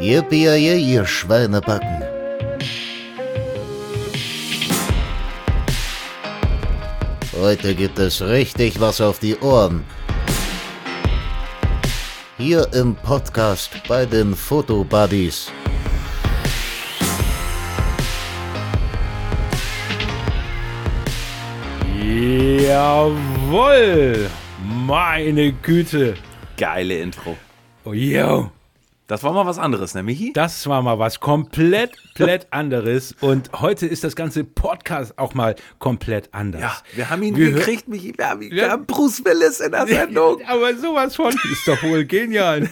Yippie, ihr Schweinebacken. Heute gibt es richtig was auf die Ohren. Hier im Podcast bei den Fotobuddies. Jawoll! Meine Güte! Geile Intro. Oh, yo! Das war mal was anderes, ne, Michi? Das war mal was komplett, komplett anderes. Und heute ist das ganze Podcast auch mal komplett anders. Ja, wir haben ihn Wir gekriegt, Michi. Wir haben, ihn, wir haben Bruce Willis in der Sendung. Aber sowas von ist doch wohl genial.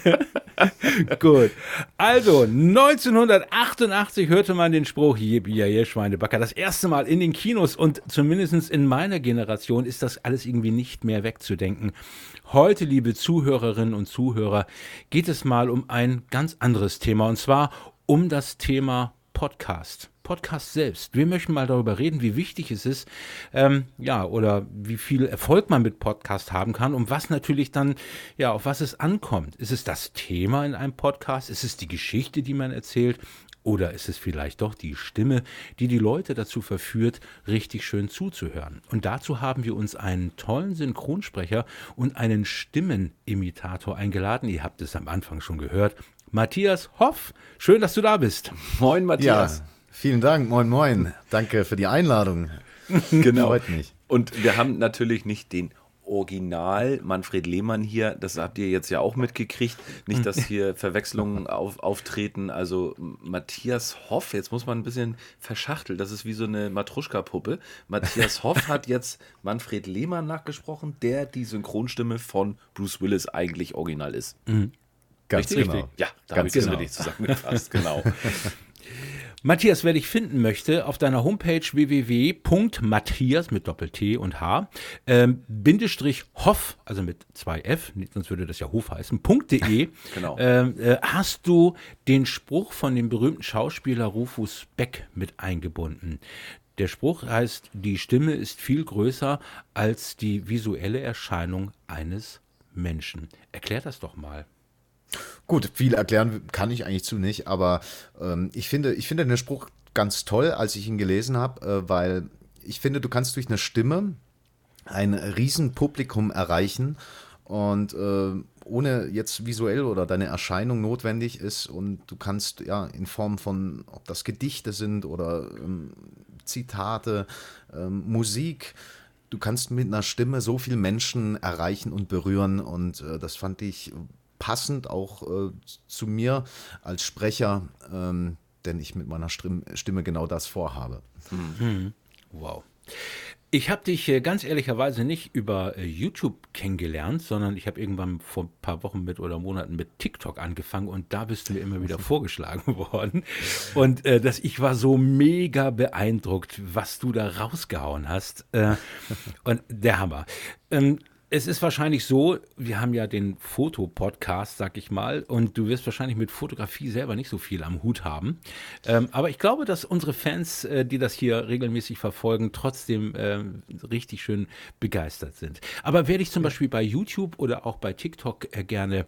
Gut. Also, 1988 hörte man den Spruch, Yippie, ja, Schweinebacker, das erste Mal in den Kinos und zumindest in meiner Generation ist das alles irgendwie nicht mehr wegzudenken. Heute, liebe Zuhörerinnen und Zuhörer, geht es mal um ein ganz anderes Thema und zwar um das Thema Podcast. Podcast selbst. Wir möchten mal darüber reden, wie wichtig es ist, ähm, ja, oder wie viel Erfolg man mit Podcast haben kann und was natürlich dann, ja, auf was es ankommt. Ist es das Thema in einem Podcast? Ist es die Geschichte, die man erzählt? Oder ist es vielleicht doch die Stimme, die die Leute dazu verführt, richtig schön zuzuhören? Und dazu haben wir uns einen tollen Synchronsprecher und einen Stimmenimitator eingeladen. Ihr habt es am Anfang schon gehört. Matthias Hoff, schön, dass du da bist. Moin, Matthias. Ja, vielen Dank. Moin, moin. Danke für die Einladung. Genau. Freut mich. Und wir haben natürlich nicht den Original Manfred Lehmann hier, das habt ihr jetzt ja auch mitgekriegt. Nicht, dass hier Verwechslungen auf, auftreten. Also Matthias Hoff, jetzt muss man ein bisschen verschachtelt, das ist wie so eine Matruschka-Puppe. Matthias Hoff hat jetzt Manfred Lehmann nachgesprochen, der die Synchronstimme von Bruce Willis eigentlich original ist. Ganz Richtig? genau. Ja, da Ganz habe ich das genau. richtig zusammengefasst, genau. Matthias, wer dich finden möchte, auf deiner Homepage www.matthias mit Doppel-T und H, ähm, Bindestrich Hoff, also mit zwei F, sonst würde das ja Hof heißen, .de, Genau. ähm, äh, hast du den Spruch von dem berühmten Schauspieler Rufus Beck mit eingebunden. Der Spruch heißt, die Stimme ist viel größer als die visuelle Erscheinung eines Menschen. Erklär das doch mal. Gut, viel erklären kann ich eigentlich zu nicht, aber ähm, ich, finde, ich finde den Spruch ganz toll, als ich ihn gelesen habe, äh, weil ich finde, du kannst durch eine Stimme ein Riesenpublikum erreichen und äh, ohne jetzt visuell oder deine Erscheinung notwendig ist und du kannst ja in Form von, ob das Gedichte sind oder ähm, Zitate, ähm, Musik, du kannst mit einer Stimme so viel Menschen erreichen und berühren und äh, das fand ich passend auch äh, zu mir als Sprecher, ähm, denn ich mit meiner Stimme, Stimme genau das vorhabe. Wow. Ich habe dich äh, ganz ehrlicherweise nicht über äh, YouTube kennengelernt, sondern ich habe irgendwann vor ein paar Wochen mit oder Monaten mit TikTok angefangen und da bist du mir immer wieder vorgeschlagen worden. Und äh, das, ich war so mega beeindruckt, was du da rausgehauen hast. Äh, und der Hammer. Ähm, es ist wahrscheinlich so, wir haben ja den Fotopodcast, sag ich mal, und du wirst wahrscheinlich mit Fotografie selber nicht so viel am Hut haben. Ähm, aber ich glaube, dass unsere Fans, äh, die das hier regelmäßig verfolgen, trotzdem ähm, richtig schön begeistert sind. Aber wer dich zum Beispiel bei YouTube oder auch bei TikTok äh, gerne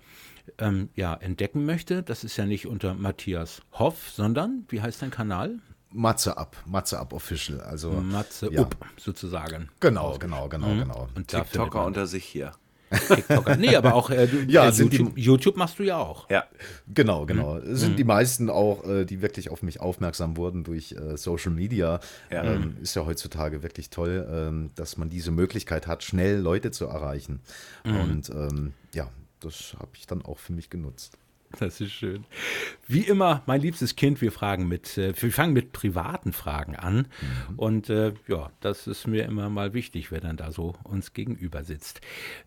ähm, ja, entdecken möchte, das ist ja nicht unter Matthias Hoff, sondern, wie heißt dein Kanal? Matze ab, Matze ab Official. Also Matze ja. Up, sozusagen. Genau, genau, genau, genau. Und TikToker unter sich hier. TikToker. Nee, aber auch äh, du, Ja, äh, sind die- YouTube, YouTube machst du ja auch. Ja. Genau, genau. Es Sind die meisten auch, äh, die wirklich auf mich aufmerksam wurden durch äh, Social Media. Ja. Ähm, ist ja heutzutage wirklich toll, ähm, dass man diese Möglichkeit hat, schnell Leute zu erreichen. Und ähm, ja, das habe ich dann auch für mich genutzt. Das ist schön. Wie immer, mein liebstes Kind, wir fragen mit, äh, wir fangen mit privaten Fragen an. Und äh, ja, das ist mir immer mal wichtig, wer dann da so uns gegenüber sitzt.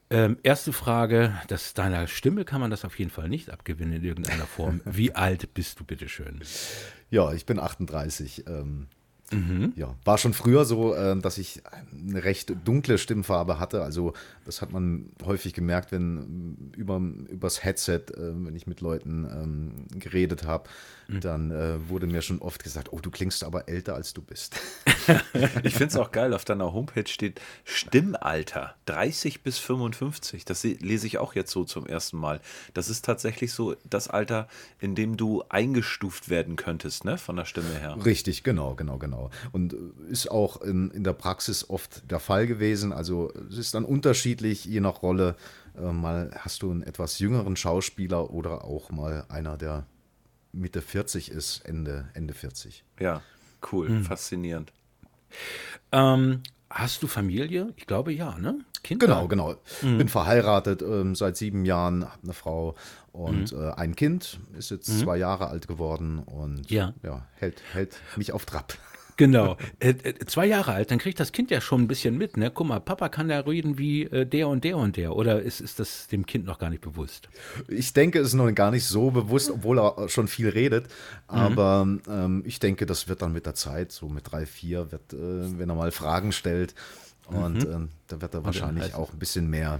Ähm, erste Frage, das deiner Stimme kann man das auf jeden Fall nicht abgewinnen in irgendeiner Form. Wie alt bist du bitteschön? Ja, ich bin 38. Ähm, Ja, war schon früher so, äh, dass ich eine recht dunkle Stimmfarbe hatte. Also das hat man häufig gemerkt, wenn ähm, über, übers Headset, äh, wenn ich mit Leuten ähm, geredet habe, dann äh, wurde mir schon oft gesagt, oh, du klingst aber älter, als du bist. Ich finde es auch geil, auf deiner Homepage steht Stimmalter 30 bis 55. Das se- lese ich auch jetzt so zum ersten Mal. Das ist tatsächlich so das Alter, in dem du eingestuft werden könntest, ne, von der Stimme her. Richtig, genau, genau, genau. Und äh, ist auch in, in der Praxis oft der Fall gewesen. Also es ist dann unterschiedlich, je nach Rolle. Äh, mal hast du einen etwas jüngeren Schauspieler oder auch mal einer, der Mitte 40 ist, Ende, Ende 40. Ja, cool, faszinierend. Ähm, hast du Familie? Ich glaube ja, ne? Kinder? Genau, genau. Bin verheiratet ähm, seit sieben Jahren, habe eine Frau und äh, ein Kind, ist jetzt zwei Jahre alt geworden und Ja. hält, hält mich auf Trab. Genau. Äh, äh, zwei Jahre alt, dann kriegt das Kind ja schon ein bisschen mit, ne? Guck mal, Papa kann da reden wie äh, der und der und der. Oder ist, ist das dem Kind noch gar nicht bewusst? Ich denke, es ist noch gar nicht so bewusst, obwohl er schon viel redet. Aber ähm, ich denke, das wird dann mit der Zeit, so mit drei, vier, wird, äh, wenn er mal Fragen stellt. Und ähm, da wird er wahrscheinlich auch ein bisschen mehr.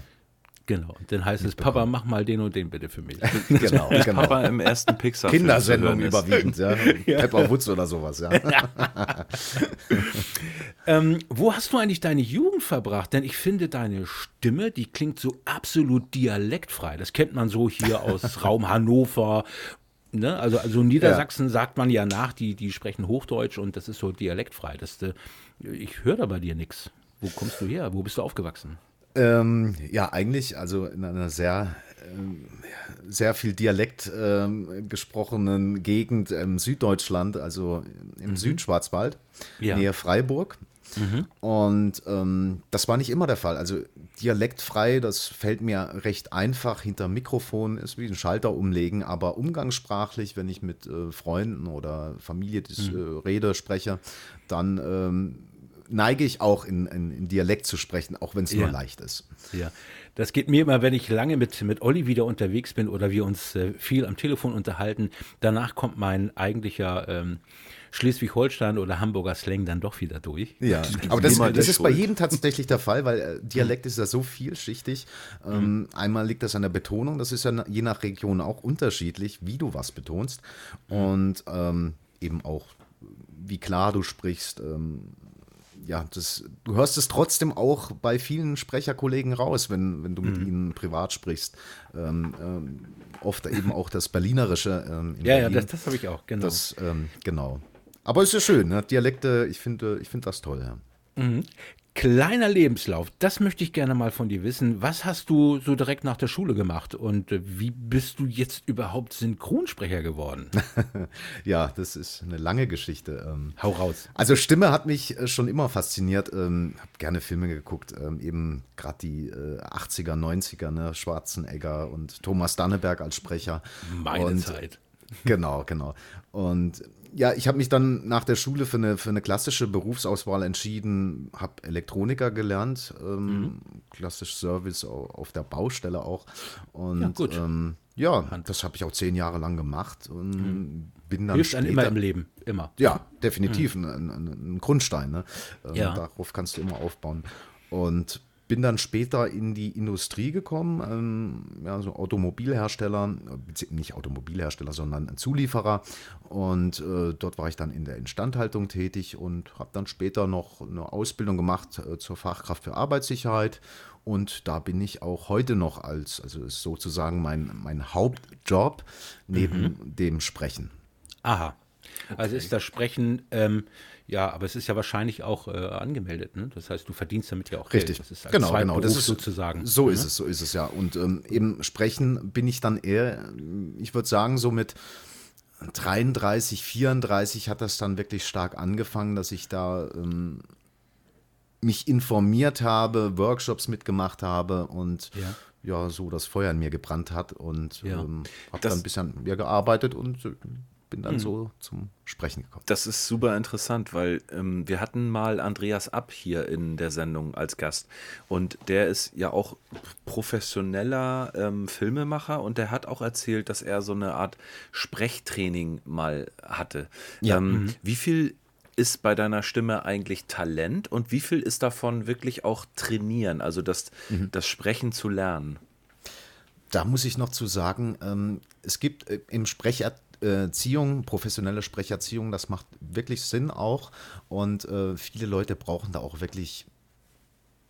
Genau. Und dann heißt es, Papa, mach mal den und den bitte für mich. Genau, genau. Papa im ersten pixar Kindersendung überwiegend, ja. Pepper Woods oder sowas, ja. ähm, wo hast du eigentlich deine Jugend verbracht? Denn ich finde deine Stimme, die klingt so absolut dialektfrei. Das kennt man so hier aus Raum Hannover. Ne? Also, also Niedersachsen sagt man ja nach, die, die sprechen Hochdeutsch und das ist so dialektfrei. Das, äh, ich höre da bei dir nichts. Wo kommst du her? Wo bist du aufgewachsen? Ähm, ja, eigentlich, also in einer sehr, ähm, sehr viel Dialekt ähm, gesprochenen Gegend im Süddeutschland, also im Südschwarzwald, Ja. Nähe Freiburg. Und ähm, das war nicht immer der Fall. Also dialektfrei, das fällt mir recht einfach. Hinter Mikrofon ist wie ein Schalter umlegen, aber umgangssprachlich, wenn ich mit äh, Freunden oder Familie das, äh, rede, spreche, dann ähm, neige ich auch in, in, in Dialekt zu sprechen, auch wenn es nur Ja. leicht ist. Ja, das geht mir immer, wenn ich lange mit, mit Olli wieder unterwegs bin oder wir uns äh, viel am Telefon unterhalten. Danach kommt mein eigentlicher ähm, Schleswig-Holstein oder Hamburger Slang dann doch wieder durch. Ja, aber das, das ist bei jedem tatsächlich der Fall, weil äh, Dialekt ist ja so vielschichtig. Ähm, einmal liegt das an der Betonung, das ist ja je nach Region auch unterschiedlich, wie du was betonst und ähm, eben auch, wie klar du sprichst. Ähm, ja, das, du hörst es trotzdem auch bei vielen Sprecherkollegen raus, wenn, wenn du mit ihnen privat sprichst. Ähm, ähm, oft eben auch das Berlinerische. Ähm, Ja, ja, Berlin. das, das habe ich auch, genau. Das, ähm, genau. Aber es ist schön, ne? Dialekte, ich finde ich find das toll. Ja. Kleiner Lebenslauf, das möchte ich gerne mal von dir wissen. Was hast du so direkt nach der Schule gemacht und äh, wie bist du jetzt überhaupt Synchronsprecher geworden? Ja, das ist eine lange Geschichte. Ähm, Hau raus. Also Stimme hat mich äh, schon immer fasziniert. Ähm, habe gerne Filme geguckt, ähm, eben gerade die äh, 80er, 90er, ne? Schwarzenegger und Thomas Danneberg als Sprecher. Meine und, Zeit. Genau, genau. Und ja, ich habe mich dann nach der Schule für eine, für eine klassische Berufsauswahl entschieden, habe Elektroniker gelernt, ähm, Mhm. klassisch Service au- auf der Baustelle auch. Und Ja, gut. Ähm, ja, das habe ich auch zehn Jahre lang gemacht und bin dann Hilft einem später, immer im Leben, immer. ja, definitiv ein, ein, ein Grundstein. Ne? Ähm, Ja. Darauf kannst du immer aufbauen. Und bin dann später in die Industrie gekommen, ähm, ja, so Automobilhersteller, nicht Automobilhersteller, sondern ein Zulieferer. Und äh, dort war ich dann in der Instandhaltung tätig und habe dann später noch eine Ausbildung gemacht äh, zur Fachkraft für Arbeitssicherheit. Und da bin ich auch heute noch als, also ist sozusagen mein, mein Hauptjob neben dem Sprechen. Aha. Also ist das Sprechen, ähm, ja, aber es ist ja wahrscheinlich auch äh, angemeldet, ne? Das heißt, du verdienst damit ja auch Richtig, Geld. Das ist als genau, genau. Zweitberuf Das ist sozusagen. So ist es, so ist es ja. Und ähm, eben sprechen bin ich dann eher, ich würde sagen, so mit 33, 34 hat das dann wirklich stark angefangen, dass ich da ähm, mich informiert habe, Workshops mitgemacht habe und Ja. ja, so das Feuer in mir gebrannt hat und Ja. ähm, habe dann ein bisschen mir gearbeitet und äh, bin dann so zum Sprechen gekommen. Das ist super interessant, weil ähm, wir hatten mal Andreas App hier in der Sendung als Gast und der ist ja auch professioneller ähm, Filmemacher und der hat auch erzählt, dass er so eine Art Sprechtraining mal hatte. Ja. Ähm, Wie viel ist bei deiner Stimme eigentlich Talent und wie viel ist davon wirklich auch trainieren, also das, mhm. das Sprechen zu lernen? Da muss ich noch zu sagen, ähm, es gibt äh, im Sprecherziehung, professionelle Sprecherziehung, das macht wirklich Sinn auch. Und äh, viele Leute brauchen da auch wirklich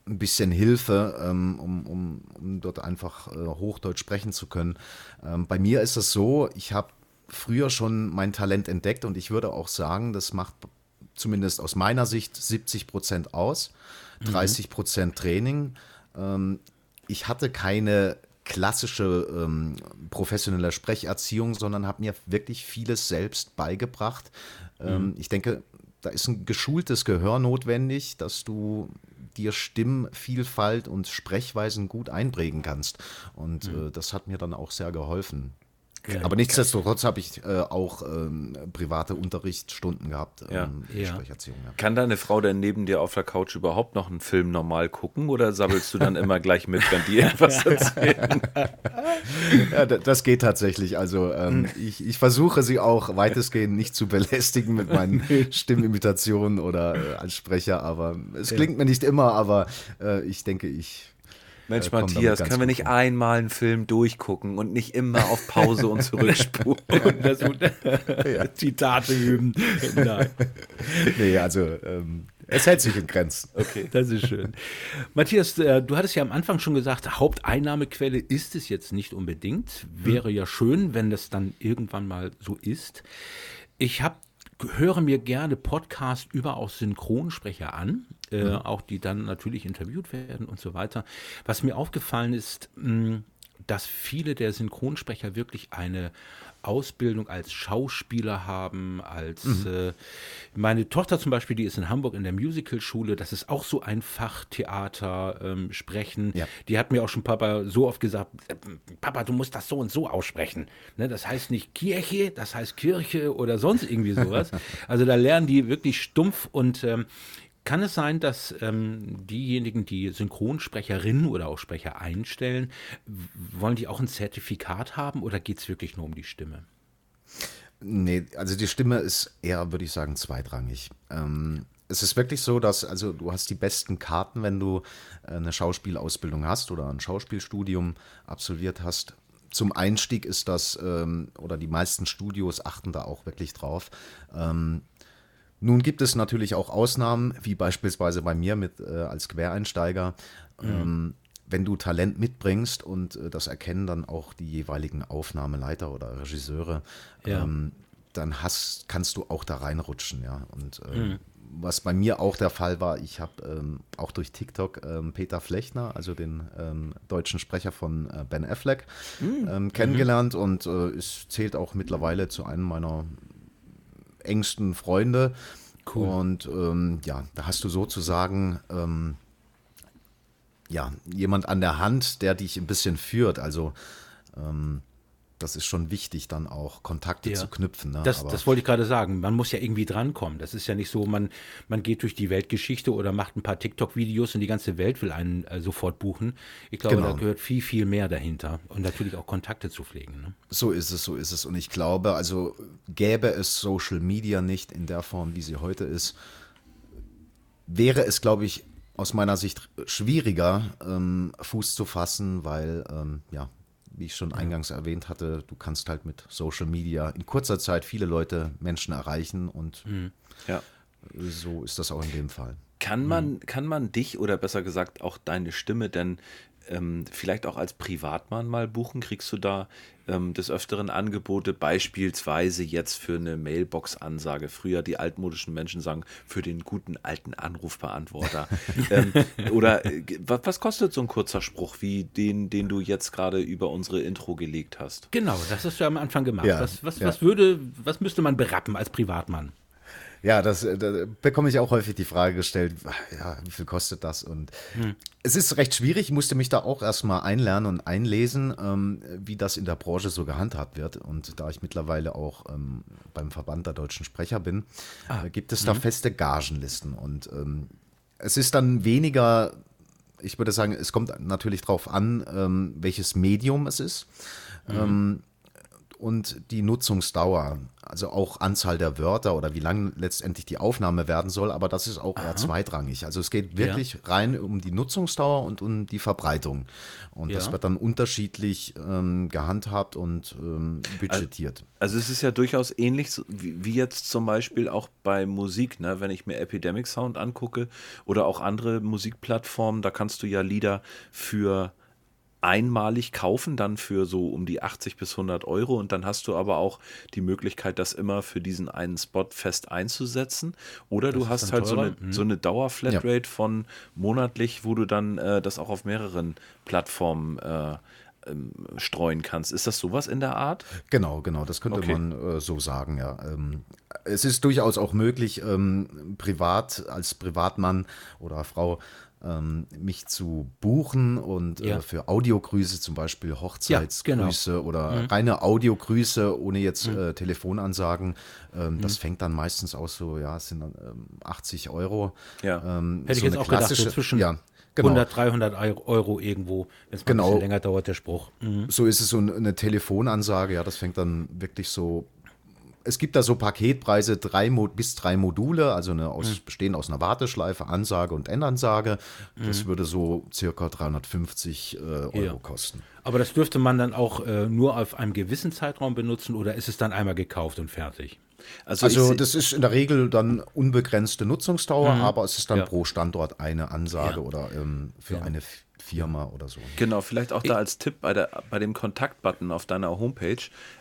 ein bisschen Hilfe, ähm, um, um, um dort einfach äh, Hochdeutsch sprechen zu können. Ähm, bei mir ist es so, ich habe früher schon mein Talent entdeckt und ich würde auch sagen, das macht zumindest aus meiner Sicht 70 Prozent aus, 30 mhm. Prozent Training. Ähm, ich hatte keine klassische ähm, professionelle Sprecherziehung, sondern habe mir wirklich vieles selbst beigebracht. Ähm, mhm. Ich denke, da ist ein geschultes Gehör notwendig, dass du dir Stimmvielfalt und Sprechweisen gut einprägen kannst. Und mhm. äh, das hat mir dann auch sehr geholfen. Ja, Aber nichtsdestotrotz habe ich äh, auch ähm, private Unterrichtsstunden gehabt. Ähm, ja. Ja. Kann deine Frau denn neben dir auf der Couch überhaupt noch einen Film normal gucken oder sabbelst du dann immer gleich mit, wenn die etwas erzählen? ja, das geht tatsächlich. Also ähm, hm. ich, ich, versuche sie auch weitestgehend nicht zu belästigen mit meinen Stimmimitationen oder äh, als Sprecher, aber es klingt mir nicht immer, aber äh, ich denke, ich Mensch, äh, Matthias, können wir nicht einmal einen Film durchgucken und nicht immer auf Pause und zurückspulen? das, ja. Zitate üben. Nein. Nee, also ähm, es hält sich in Grenzen. Okay. Das ist schön. Matthias, äh, du hattest ja am Anfang schon gesagt, Haupteinnahmequelle ist es jetzt nicht unbedingt. Wäre hm. ja schön, wenn das dann irgendwann mal so ist. Ich habe höre mir gerne Podcasts über auch Synchronsprecher an, äh, mhm. auch die dann natürlich interviewt werden und so weiter. Was mir aufgefallen ist, mh, dass viele der Synchronsprecher wirklich eine Ausbildung als Schauspieler haben, als mhm. äh, meine Tochter zum Beispiel, die ist in Hamburg in der Musicalschule, das ist auch so ein Fach Theater ähm, sprechen. Ja. Die hat mir auch schon Papa so oft gesagt, äh, Papa, du musst das so und so aussprechen. Ne, das heißt nicht Kirche, das heißt Kirche oder sonst irgendwie sowas. also da lernen die wirklich stumpf und ähm, kann es sein, dass ähm, diejenigen, die Synchronsprecherinnen oder auch Sprecher einstellen, wollen die auch ein Zertifikat haben oder geht es wirklich nur um die Stimme? Nee, also die Stimme ist eher, würde ich sagen, zweitrangig. Ähm, es ist wirklich so, dass also du hast die besten Karten, wenn du äh, eine Schauspielausbildung hast oder ein Schauspielstudium absolviert hast. Zum Einstieg ist das, ähm, oder die meisten Studios achten da auch wirklich drauf. Ähm, nun gibt es natürlich auch Ausnahmen, wie beispielsweise bei mir mit, äh, als Quereinsteiger. Mhm. Ähm, wenn du Talent mitbringst und äh, das erkennen dann auch die jeweiligen Aufnahmeleiter oder Regisseure, ja. ähm, dann hast, kannst du auch da reinrutschen, ja. Und äh, mhm. was bei mir auch der Fall war, ich habe ähm, auch durch TikTok ähm, Peter Flechner, also den ähm, deutschen Sprecher von äh, Ben Affleck, mhm. Ähm, kennengelernt mhm. und äh, es zählt auch mittlerweile zu einem meiner engsten Freunde. Cool. Und ähm, ja, da hast du sozusagen ähm, ja, jemand an der Hand, der dich ein bisschen führt. Also ähm, das ist schon wichtig, dann auch Kontakte ja. zu knüpfen. Ne? Das, das, wollte ich gerade sagen. Man muss ja irgendwie drankommen. Das ist ja nicht so, man, man geht durch die Weltgeschichte oder macht ein paar TikTok-Videos und die ganze Welt will einen äh, sofort buchen. Ich glaube, genau. da gehört viel, viel mehr dahinter. Und natürlich auch Kontakte zu pflegen. Ne? So ist es, so ist es. Und ich glaube, also gäbe es Social Media nicht in der Form, wie sie heute ist, wäre es, glaube ich, aus meiner Sicht schwieriger, ähm, Fuß zu fassen, weil ähm, ja, wie ich schon eingangs erwähnt hatte, du kannst halt mit Social Media in kurzer Zeit viele Leute, Menschen erreichen und mhm. ja. so ist das auch in dem Fall. Kann man, mhm. kann man dich oder besser gesagt auch deine Stimme denn ähm, vielleicht auch als Privatmann mal buchen? Kriegst du da ähm, des Öfteren Angebote, beispielsweise jetzt für eine Mailbox-Ansage? Früher die altmodischen Menschen sagen, für den guten alten Anrufbeantworter. ähm, oder äh, was, was, kostet so ein kurzer Spruch wie den, den du jetzt gerade über unsere Intro gelegt hast? Genau, das hast du am Anfang gemacht. Ja, was, was, ja. was, würde, was müsste man berappen als Privatmann? Ja, das, äh, da bekomme ich auch häufig die Frage gestellt, ja, wie viel kostet das? Und hm. es ist recht schwierig, ich musste mich da auch erstmal einlernen und einlesen, ähm, wie das in der Branche so gehandhabt wird. Und da ich mittlerweile auch ähm, beim Verband der deutschen Sprecher bin, ah. äh, gibt es da mhm. feste Gagenlisten. Und ähm, es ist dann weniger, ich würde sagen, es kommt natürlich darauf an, ähm, welches Medium es ist. Mhm. Und die Nutzungsdauer. also auch Anzahl der Wörter oder wie lang letztendlich die Aufnahme werden soll, aber das ist auch eher zweitrangig. Also es geht wirklich rein um die Nutzungsdauer und um die Verbreitung. Und das Ja. wird dann unterschiedlich ähm, gehandhabt und ähm, budgetiert. Also es ist ja durchaus ähnlich wie, wie jetzt zum Beispiel auch bei Musik, ne? wenn ich mir Epidemic Sound angucke oder auch andere Musikplattformen, da kannst du ja Lieder für einmalig kaufen, dann für so um die 80 bis 100 Euro und dann hast du aber auch die Möglichkeit, das immer für diesen einen Spot fest einzusetzen oder du ist hast halt so eine, so eine Dauerflatrate von monatlich, wo du dann äh, das auch auf mehreren Plattformen äh, ähm, streuen kannst. Ist das sowas in der Art? Genau, genau, das könnte Okay. man äh, so sagen, ja. Ähm, es ist durchaus auch möglich, ähm, privat, als Privatmann oder Frau, ähm, mich zu buchen und Ja. äh, für Audiogrüße, zum Beispiel Hochzeitsgrüße oder reine Audiogrüße ohne jetzt äh, Telefonansagen. Ähm, Das fängt dann meistens aus so, ja, es sind dann ähm, 80 Euro. Ja. Ähm, Hätte ich so jetzt eine auch gedacht, so zwischen ja, genau. 100, 300 Euro- irgendwo, wenn es mal ein Genau. bisschen länger dauert, der Spruch. Mhm. So ist es so eine Telefonansage, ja, das fängt dann wirklich so. Es gibt da so Paketpreise, drei Mo bis drei Module, also eine aus, bestehen aus einer Warteschleife, Ansage und Endansage. Das würde so circa 350 äh, Euro Ja. kosten. Aber das dürfte man dann auch äh, nur auf einem gewissen Zeitraum benutzen oder ist es dann einmal gekauft und fertig? Also, Also das ist in der Regel dann unbegrenzte Nutzungsdauer, aber es ist dann Ja. pro Standort eine Ansage Ja. oder ähm, für eine F- Firma oder so. Genau, vielleicht auch da als Tipp bei, der, bei dem Kontaktbutton auf deiner Homepage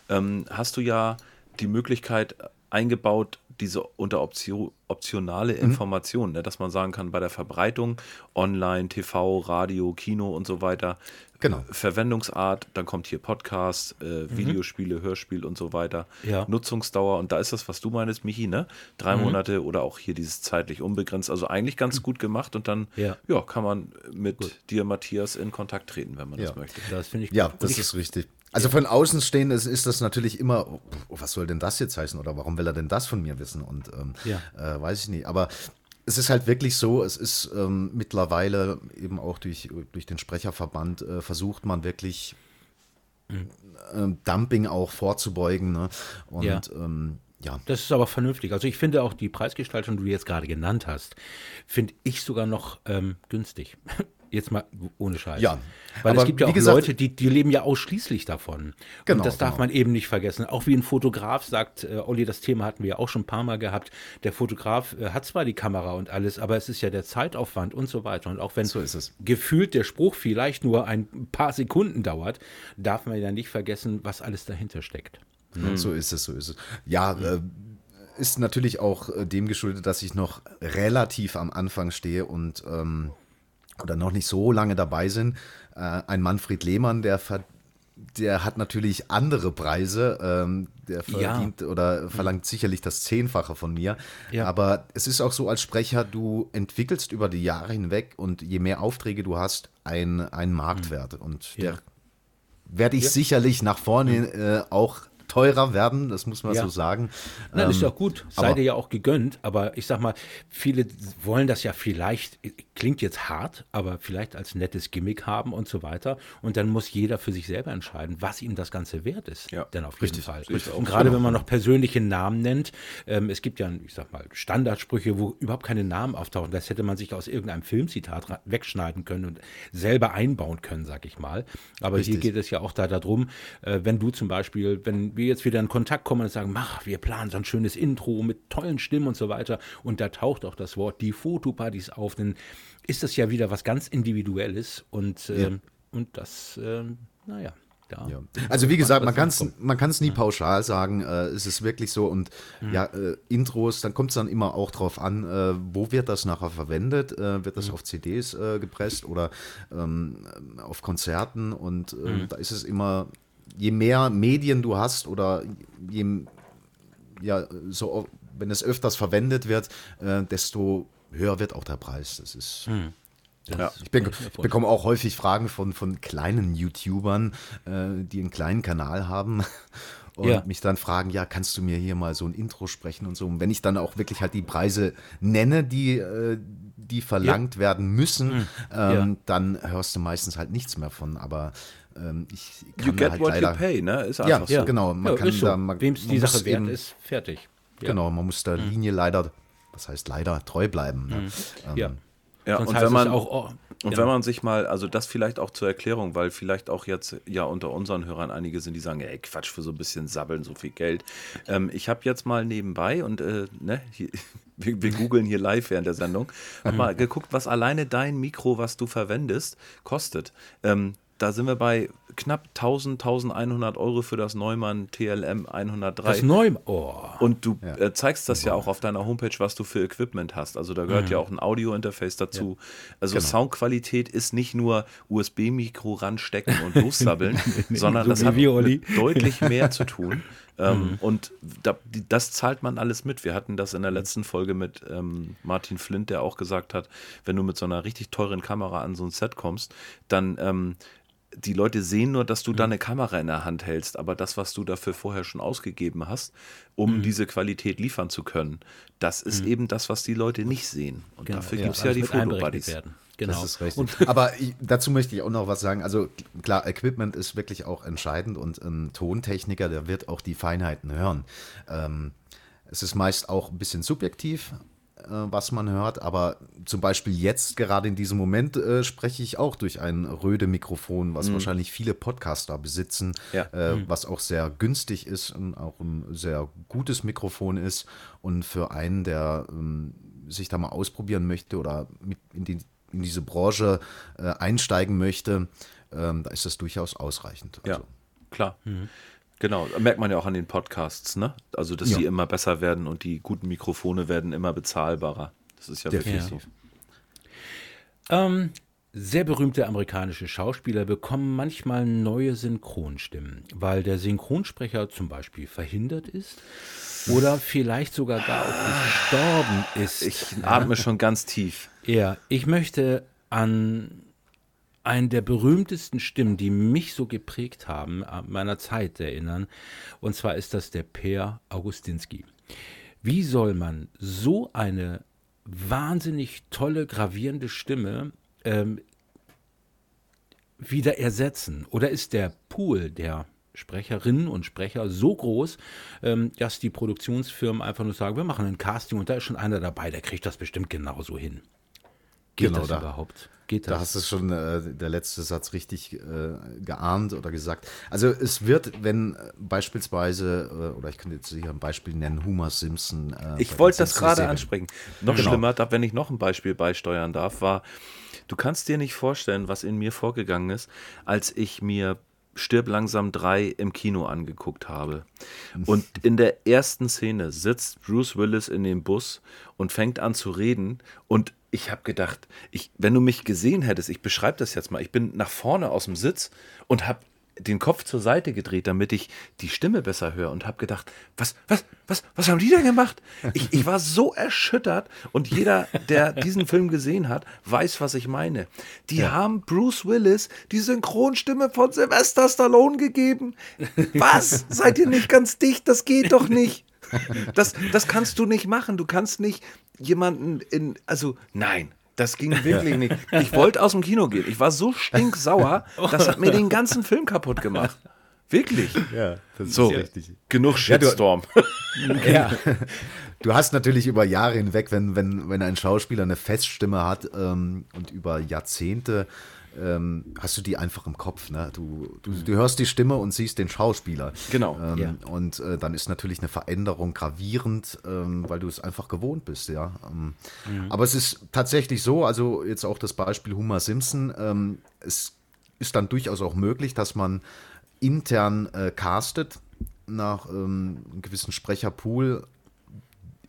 ähm, hast du ja die Möglichkeit eingebaut, diese unter Option, optionale Informationen, ne, dass man sagen kann, bei der Verbreitung online, TV, Radio, Kino und so weiter, Genau. Verwendungsart, dann kommt hier Podcast, äh, Videospiele, Hörspiel und so weiter, Ja. Nutzungsdauer und da ist das, was du meinst, Michi, ne? Drei Monate oder auch hier dieses zeitlich unbegrenzt, also eigentlich ganz gut gemacht und dann Ja. ja, kann man mit dir, Matthias, in Kontakt treten, wenn man das Ja. möchte. Das finde ich Ja, gut. Und das ich, ist richtig. Also von außen stehen ist, ist das natürlich immer, oh, was soll denn das jetzt heißen oder warum will er denn das von mir wissen? Und ähm, Ja. äh, weiß ich nicht. Aber es ist halt wirklich so, es ist ähm, mittlerweile eben auch durch, durch den Sprecherverband äh, versucht man wirklich ähm, Dumping auch vorzubeugen. Ne? Und Ja. ähm, ja. Das ist aber vernünftig. Also ich finde auch die Preisgestaltung, die du jetzt gerade genannt hast, finde ich sogar noch ähm, günstig. Jetzt mal ohne Scheiß. Ja, Weil aber es gibt ja auch gesagt- Leute, die, die leben ja ausschließlich davon. Genau, Und das darf genau. man eben nicht vergessen. Auch wie ein Fotograf sagt, äh, Olli, das Thema hatten wir ja auch schon ein paar Mal gehabt. Der Fotograf äh, hat zwar die Kamera und alles, aber es ist ja der Zeitaufwand und so weiter. Und auch wenn So ist es. gefühlt der Spruch vielleicht nur ein paar Sekunden dauert, darf man ja nicht vergessen, was alles dahinter steckt. So ist es, so ist es. Ja, äh, ist natürlich auch äh, dem geschuldet, dass ich noch relativ am Anfang stehe und ähm, oder noch nicht so lange dabei sind. Äh, ein Manfred Lehmann, der der hat natürlich andere Preise, ähm, der Ja. verdient oder verlangt sicherlich das Zehnfache von mir. Ja. Aber es ist auch so als Sprecher, du entwickelst über die Jahre hinweg und je mehr Aufträge du hast, ein, ein Marktwert. Und Ja. der werde ich sicherlich nach vorne äh, auch teurer werden, das muss man Ja. so sagen. Nein, ist Ähm, ja auch gut. Sei dir ja auch gegönnt. Aber ich sag mal, viele wollen das ja vielleicht, klingt jetzt hart, aber vielleicht als nettes Gimmick haben und so weiter. Und dann muss jeder für sich selber entscheiden, was ihm das Ganze wert ist. Ja, Denn auf jeden richtig, Fall. richtig. Und gerade wenn man noch persönliche Namen nennt, ähm, es gibt ja, ich sag mal, Standardsprüche, wo überhaupt keine Namen auftauchen. Das hätte man sich aus irgendeinem Filmzitat wegschneiden können und selber einbauen können, sag ich mal. Aber hier Richtig. geht es ja auch da darum, äh, wenn du zum Beispiel, wenn wir jetzt wieder in Kontakt kommen und sagen, mach, wir planen so ein schönes Intro mit tollen Stimmen und so weiter und da taucht auch das Wort die Fotopartys auf, dann ist das ja wieder was ganz Individuelles und, ähm, und das, ähm, naja, da. Ja. Also wie gesagt, man kann es kommt. man kann's nie pauschal sagen, äh, es ist wirklich so und Mhm. ja, äh, Intros, dann kommt es dann immer auch drauf an, äh, wo wird das nachher verwendet, äh, wird das Mhm. auf CDs äh, gepresst oder ähm, auf Konzerten und äh, Mhm. da ist es immer, je mehr Medien du hast oder je, ja, so, wenn es öfters verwendet wird, äh, desto höher wird auch der Preis. Das ist Ja. ich, bin, ich bekomme auch häufig Fragen von, von kleinen YouTubern, äh, die einen kleinen Kanal haben und Ja. mich dann fragen, ja, kannst du mir hier mal so ein Intro sprechen und so. Und wenn ich dann auch wirklich halt die Preise nenne, die, äh, die verlangt werden müssen, ähm, Ja. dann hörst du meistens halt nichts mehr von. Aber ähm, ich You kann da get halt what leider, you pay, ne? Ist Ja, einfach ja, so. genau. Man ja, kann so. da, man, Wem es die Sache wert eben- ist, fertig. Ja. Genau, man muss der Linie leider, was heißt leider, treu bleiben. Ne? Ähm, Ja. Sonst und wenn man, auch, oh, Und ja. wenn man sich mal, also das vielleicht auch zur Erklärung, weil vielleicht auch jetzt ja unter unseren Hörern einige sind, die sagen, ey, Quatsch, für so ein bisschen Sabbeln, so viel Geld. Ähm, ich habe jetzt mal nebenbei und äh, ne, hier, wir, wir googeln hier live während der Sendung, hab mal geguckt, was alleine dein Mikro, was du verwendest, kostet. Ähm, da sind wir bei knapp 1000, 1100 Euro für das Neumann TLM 103. das Neum. Oh. Und du äh, zeigst das ja auch auf deiner Homepage, was du für Equipment hast. Also da gehört ja auch ein Audio-Interface dazu. Also Soundqualität ist nicht nur USB-Mikro ranstecken und lossabbeln, sondern so das hat deutlich mehr zu tun. Ähm, Und da, die, das zahlt man alles mit. Wir hatten das in der letzten Folge mit ähm, Martin Flint, der auch gesagt hat, wenn du mit so einer richtig teuren Kamera an so ein Set kommst, dann ähm, die Leute sehen nur, dass du da eine Kamera in der Hand hältst, aber das, was du dafür vorher schon ausgegeben hast, um diese Qualität liefern zu können, das ist eben das, was die Leute nicht sehen. Und dafür ja, gibt es ja die Fotobuddies. werden. Genau. Das ist richtig. Aber ich, dazu möchte ich auch noch was sagen. Also klar, Equipment ist wirklich auch entscheidend und ein Tontechniker, der wird auch die Feinheiten hören. Ähm, es ist meist auch ein bisschen subjektiv, was man hört, aber zum Beispiel jetzt, gerade in diesem Moment, äh, spreche ich auch durch ein Röde-Mikrofon, was wahrscheinlich viele Podcaster besitzen, Ja. äh, was auch sehr günstig ist und auch ein sehr gutes Mikrofon ist. Und für einen, der ähm, sich da mal ausprobieren möchte oder mit in, die, in diese Branche äh, einsteigen möchte, ähm, da ist das durchaus ausreichend. Ja, Also, klar. Genau, merkt man ja auch an den Podcasts, ne? Also, dass Ja. die immer besser werden und die guten Mikrofone werden immer bezahlbarer. Das ist ja wirklich so. Definitiv. Ähm, sehr berühmte amerikanische Schauspieler bekommen manchmal neue Synchronstimmen, weil der Synchronsprecher zum Beispiel verhindert ist oder vielleicht sogar gar auch gestorben ist. Ich atme schon ganz tief. Ja, ich möchte an einen der berühmtesten Stimmen, die mich so geprägt haben, an meiner Zeit erinnern. Und zwar ist das der Per Augustinski. Wie soll man so eine wahnsinnig tolle, gravierende Stimme ähm, wieder ersetzen? Oder ist der Pool der Sprecherinnen und Sprecher so groß, ähm, dass die Produktionsfirmen einfach nur sagen, wir machen ein Casting und da ist schon einer dabei, der kriegt das bestimmt genauso hin. Geht Genau, das da- überhaupt? Geht Da das? hast du schon äh, der letzte Satz richtig äh, geahnt oder gesagt. Also es wird, wenn äh, beispielsweise, äh, oder ich könnte jetzt hier ein Beispiel nennen, Homer Simpson. Äh, Ich wollte das gerade ansprechen. Noch Genau. schlimmer, da, wenn ich noch ein Beispiel beisteuern darf, war, du kannst dir nicht vorstellen, was in mir vorgegangen ist, als ich mir Stirb langsam 3 im Kino angeguckt habe. Und in der ersten Szene sitzt Bruce Willis in dem Bus und fängt an zu reden und ich habe gedacht, ich, wenn du mich gesehen hättest, ich beschreibe das jetzt mal, ich bin nach vorne aus dem Sitz und habe den Kopf zur Seite gedreht, damit ich die Stimme besser höre und habe gedacht, was, was, was, was haben die denn gemacht? Ich, ich war so erschüttert und jeder, der diesen Film gesehen hat, weiß, was ich meine. Die haben Bruce Willis die Synchronstimme von Sylvester Stallone gegeben. Was? Seid ihr nicht ganz dicht? Das geht doch nicht. Das, das kannst du nicht machen. Du kannst nicht jemanden in, also nein. Das ging wirklich nicht. Ich wollte aus dem Kino gehen. Ich war so stinksauer, das hat mir den ganzen Film kaputt gemacht. Wirklich. Ja, das So, ist richtig. genug du- Shitstorm. Ja. Du hast natürlich über Jahre hinweg, wenn, wenn, wenn ein Schauspieler eine Feststimme hat ähm, und über Jahrzehnte ähm, hast du die einfach im Kopf. Ne? Du, du, du hörst die Stimme und siehst den Schauspieler. Genau. Ähm, Ja. Und äh, dann ist natürlich eine Veränderung gravierend, ähm, weil du es einfach gewohnt bist. Ja? Ähm, Aber es ist tatsächlich so, also jetzt auch das Beispiel Homer Simpson, ähm, es ist dann durchaus auch möglich, dass man intern äh, castet nach ähm, einem gewissen Sprecherpool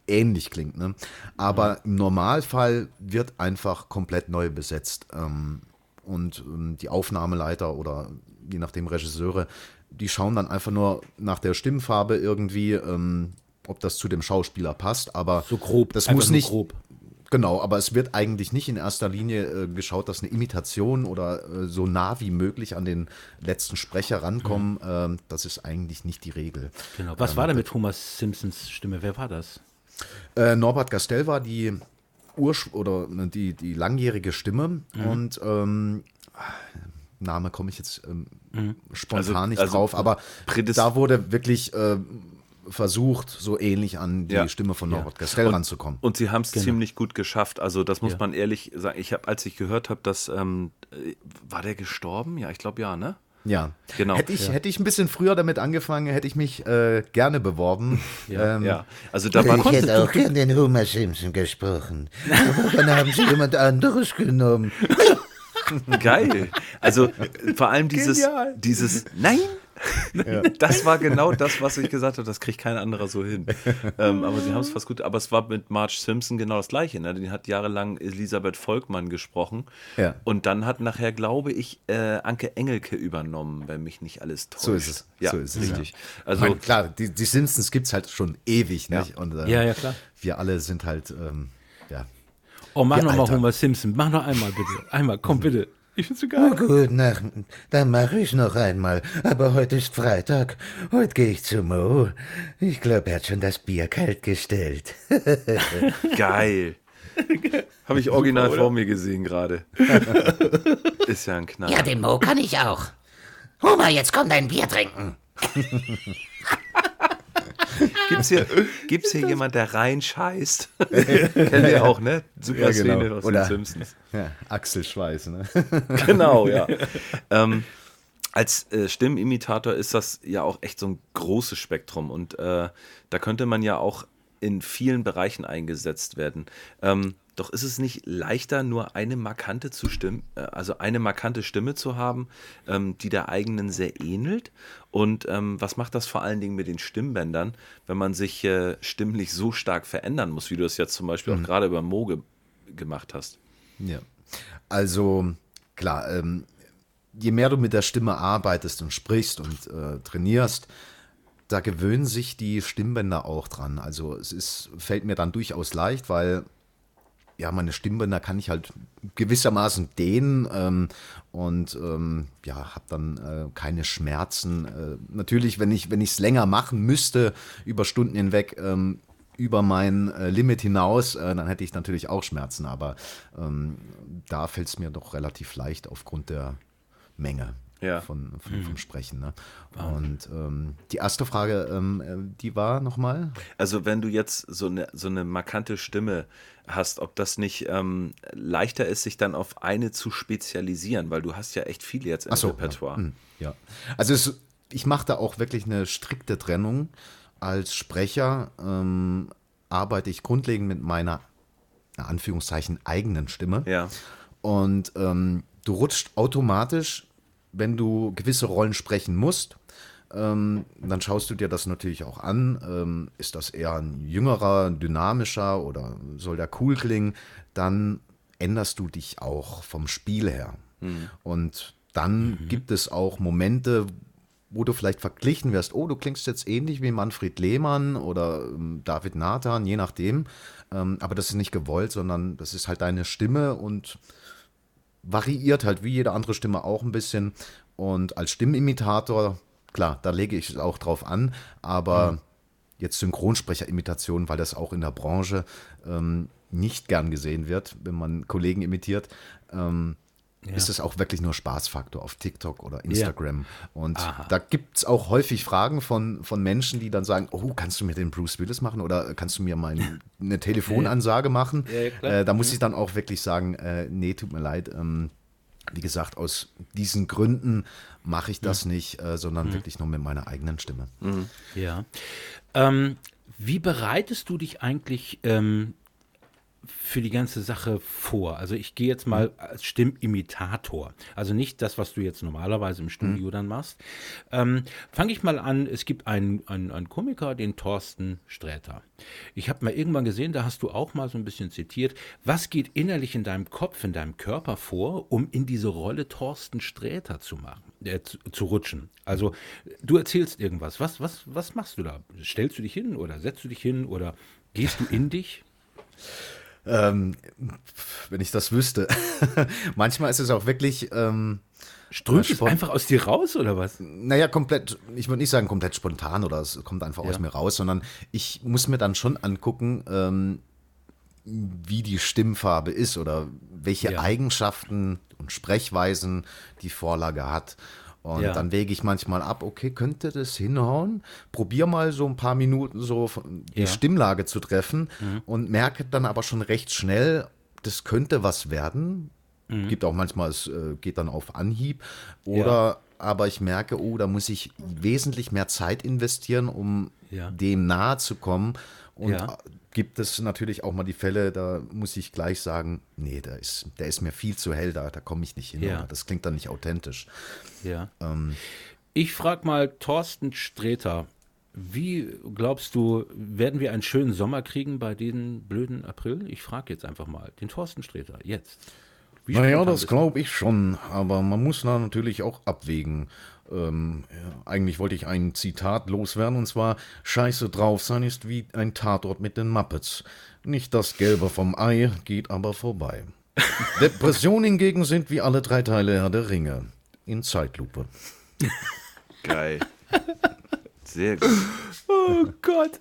ähnlich klingt. Ne? Aber im Normalfall wird einfach komplett neu besetzt. Ähm, und ähm, die Aufnahmeleiter oder je nachdem Regisseure, die schauen dann einfach nur nach der Stimmfarbe irgendwie, ähm, ob das zu dem Schauspieler passt. Aber So grob, das muss nicht. grob. Genau, aber es wird eigentlich nicht in erster Linie äh, geschaut, dass eine Imitation oder äh, so nah wie möglich an den letzten Sprecher rankommen. Ähm, das ist eigentlich nicht die Regel. Genau. Was war denn mit Homer Simpsons Stimme? Wer war das? Äh, Norbert Gastel war die Ursch oder ne, die, die langjährige Stimme und ähm, Name komme ich jetzt ähm, spontan Also- nicht also drauf, aber Prädis- da wurde wirklich äh, versucht, so ähnlich an die Ja. Stimme von Norbert Castell ranzukommen. Und sie haben es Genau. ziemlich gut geschafft. Also das muss Ja. man ehrlich sagen. Ich habe, als ich gehört habe, dass ähm, äh, war der gestorben? Ja, ich glaube ja, ne? Ja, Genau. Hätte ich, hätte ich ein bisschen früher damit angefangen, hätte ich mich äh, gerne beworben. ähm, Ja. Also da war Ich hätte auch gern den Homer Simpson gesprochen. Aber dann haben sie jemand anderes genommen. geil. Also vor allem dieses, Genial. dieses Nein. Das war genau das, was ich gesagt habe. Das kriegt kein anderer so hin. ähm, aber sie haben es fast gut. Aber es war mit Marge Simpson genau das Gleiche. Ne? Die hat jahrelang Elisabeth Volkmann gesprochen. Ja. Und dann hat nachher, glaube ich, äh, Anke Engelke übernommen, wenn mich nicht alles täuscht. So ist es. Ja, So ist es, richtig. Ich Also meine, klar, die, die Simpsons gibt es halt schon ewig, nicht? Und, äh, Ja, ja, klar. Wir alle sind halt, ähm, ja. Oh, mach Ja, noch mal Alter. Homer Simpson. Mach noch einmal bitte. Einmal, komm bitte. Ich find's so Oh, geil. gut, na, dann mache ich noch einmal. Aber heute ist Freitag. Heute gehe ich zu Mo. Ich glaube, er hat schon das Bier kalt gestellt. Geil. Habe ich original vor mir gesehen gerade. Ist ja ein Knall. Ja, den Mo kann ich auch. Homer, jetzt komm dein Bier trinken. Gibt's hier, gibt's hier jemand, der reinscheißt? Kennt ihr auch, ne? Super Ja, genau. Szene aus Oder- den Simpsons. ja Axel Schweiß, ne? Genau, ja. ähm, als äh, Stimmimitator ist das ja auch echt so ein großes Spektrum und äh, da könnte man ja auch in vielen Bereichen eingesetzt werden. Ähm, doch ist es nicht leichter, nur eine markante zu stimmen, äh, also eine markante Stimme zu haben, ähm, die der eigenen sehr ähnelt? Und ähm, was macht das vor allen Dingen mit den Stimmbändern, wenn man sich äh, stimmlich so stark verändern muss, wie du es jetzt zum Beispiel auch gerade über Mo ge gemacht hast? Ja. Also, klar, ähm, je mehr du mit der Stimme arbeitest und sprichst und äh, trainierst, da gewöhnen sich die Stimmbänder auch dran. Also es ist, fällt mir dann durchaus leicht, weil ja, meine Stimmbänder kann ich halt gewissermaßen dehnen ähm, und ähm, ja, habe dann äh, keine Schmerzen. Äh, natürlich, wenn ich es länger machen müsste über Stunden hinweg. Ähm, über mein äh, Limit hinaus, äh, dann hätte ich natürlich auch Schmerzen, aber ähm, da fällt es mir doch relativ leicht aufgrund der Menge Ja. von, von, vom Sprechen. Ne? Und ähm, die erste Frage, ähm, äh, die war nochmal? Also wenn du jetzt so eine, so eine markante Stimme hast, ob das nicht ähm, leichter ist, sich dann auf eine zu spezialisieren, weil du hast ja echt viele jetzt im so, Repertoire. Ja, hm, ja. Also es, ich mache da auch wirklich eine strikte Trennung. Als Sprecher ähm, arbeite ich grundlegend mit meiner, in Anführungszeichen, eigenen Stimme. Ja. Und ähm, du rutscht automatisch, wenn du gewisse Rollen sprechen musst, ähm, dann schaust du dir das natürlich auch an. Ähm, ist das eher ein jüngerer, dynamischer oder soll der cool klingen? Dann änderst du dich auch vom Spiel her. Und dann gibt es auch Momente, wo du vielleicht verglichen wirst, oh, du klingst jetzt ähnlich wie Manfred Lehmann oder ähm, David Nathan, je nachdem. Ähm, aber das ist nicht gewollt, sondern das ist halt deine Stimme und variiert halt wie jede andere Stimme auch ein bisschen. Und als Stimmimitator, klar, da lege ich es auch drauf an, aber jetzt Synchronsprecherimitationen, weil das auch in der Branche ähm, nicht gern gesehen wird, wenn man Kollegen imitiert, ähm, ist es auch wirklich nur Spaßfaktor auf TikTok oder Instagram. Und da gibt es auch häufig Fragen von, von Menschen, die dann sagen, oh, kannst du mir den Bruce Willis machen oder kannst du mir mal eine Telefonansage machen? Ja, ja, äh, da muss ich dann auch wirklich sagen, äh, nee, tut mir leid. Ähm, wie gesagt, aus diesen Gründen mache ich das nicht, äh, sondern wirklich nur mit meiner eigenen Stimme. Ja. Ähm, wie bereitest du dich eigentlich ähm, für die ganze Sache vor? Also ich gehe jetzt mal als Stimmimitator. Also nicht das, was du jetzt normalerweise im Studio dann machst. Ähm, Fange ich mal an, es gibt einen, einen, einen Komiker, den Thorsten Sträter. Ich habe mal irgendwann gesehen, da hast du auch mal so ein bisschen zitiert, was geht innerlich in deinem Kopf, in deinem Körper vor, um in diese Rolle Thorsten Sträter zu machen, äh, zu, zu rutschen. Also du erzählst irgendwas. Was, was, was machst du da? Stellst du dich hin oder setzt du dich hin oder gehst du in dich? Ähm, wenn ich das wüsste. Manchmal ist es auch wirklich, ähm, Strömt es Spon- einfach aus dir raus oder was? naja, komplett, ich würde nicht sagen komplett spontan oder es kommt einfach aus mir raus, sondern ich muss mir dann schon angucken, ähm, wie die Stimmfarbe ist oder welche Ja. Eigenschaften und Sprechweisen die Vorlage hat. Und Ja. dann wäge ich manchmal ab, okay, könnte das hinhauen? Probier mal so ein paar Minuten so die Ja. Stimmlage zu treffen und merke dann aber schon recht schnell, das könnte was werden. Gibt auch manchmal, es äh, geht dann auf Anhieb. Oder aber ich merke, oh, da muss ich wesentlich mehr Zeit investieren, um Ja. dem nahe zu kommen. Und Ja. Gibt es natürlich auch mal die Fälle, da muss ich gleich sagen, nee, der ist, der ist mir viel zu hell, da, da komme ich nicht hin. Ja. Das klingt dann nicht authentisch. Ja. Ähm. Ich frage mal Thorsten Sträter, wie glaubst du, werden wir einen schönen Sommer kriegen bei diesem blöden April? Ich frage jetzt einfach mal den Thorsten Sträter, jetzt. Wie Naja, das glaube ich schon, aber man muss da natürlich auch abwägen. Ähm, ja, eigentlich wollte ich ein Zitat loswerden und zwar: Scheiße drauf sein ist wie ein Tatort mit den Muppets. Nicht das Gelbe vom Ei, geht aber vorbei. Depressionen hingegen sind wie alle drei Teile Herr der Ringe. In Zeitlupe. Geil. Sehr gut. Oh Gott.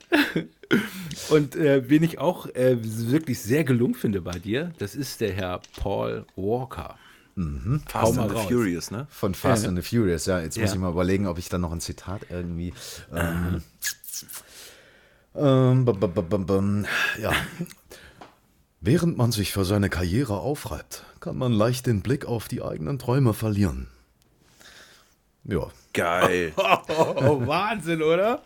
Und äh, wen ich auch äh, wirklich sehr gelungen finde bei dir, das ist der Herr Paul Walker. Fast mal and the raus. Furious, ne? Von Fast Ja. and the Furious, ja. Jetzt muss Ja. ich mal überlegen, ob ich da noch ein Zitat irgendwie. Ähm, ähm, bum, bum, bum, bum, bum. ja. Während man sich für seine Karriere aufreibt, kann man leicht den Blick auf die eigenen Träume verlieren. Ja. Geil. Oh, Wahnsinn, oder?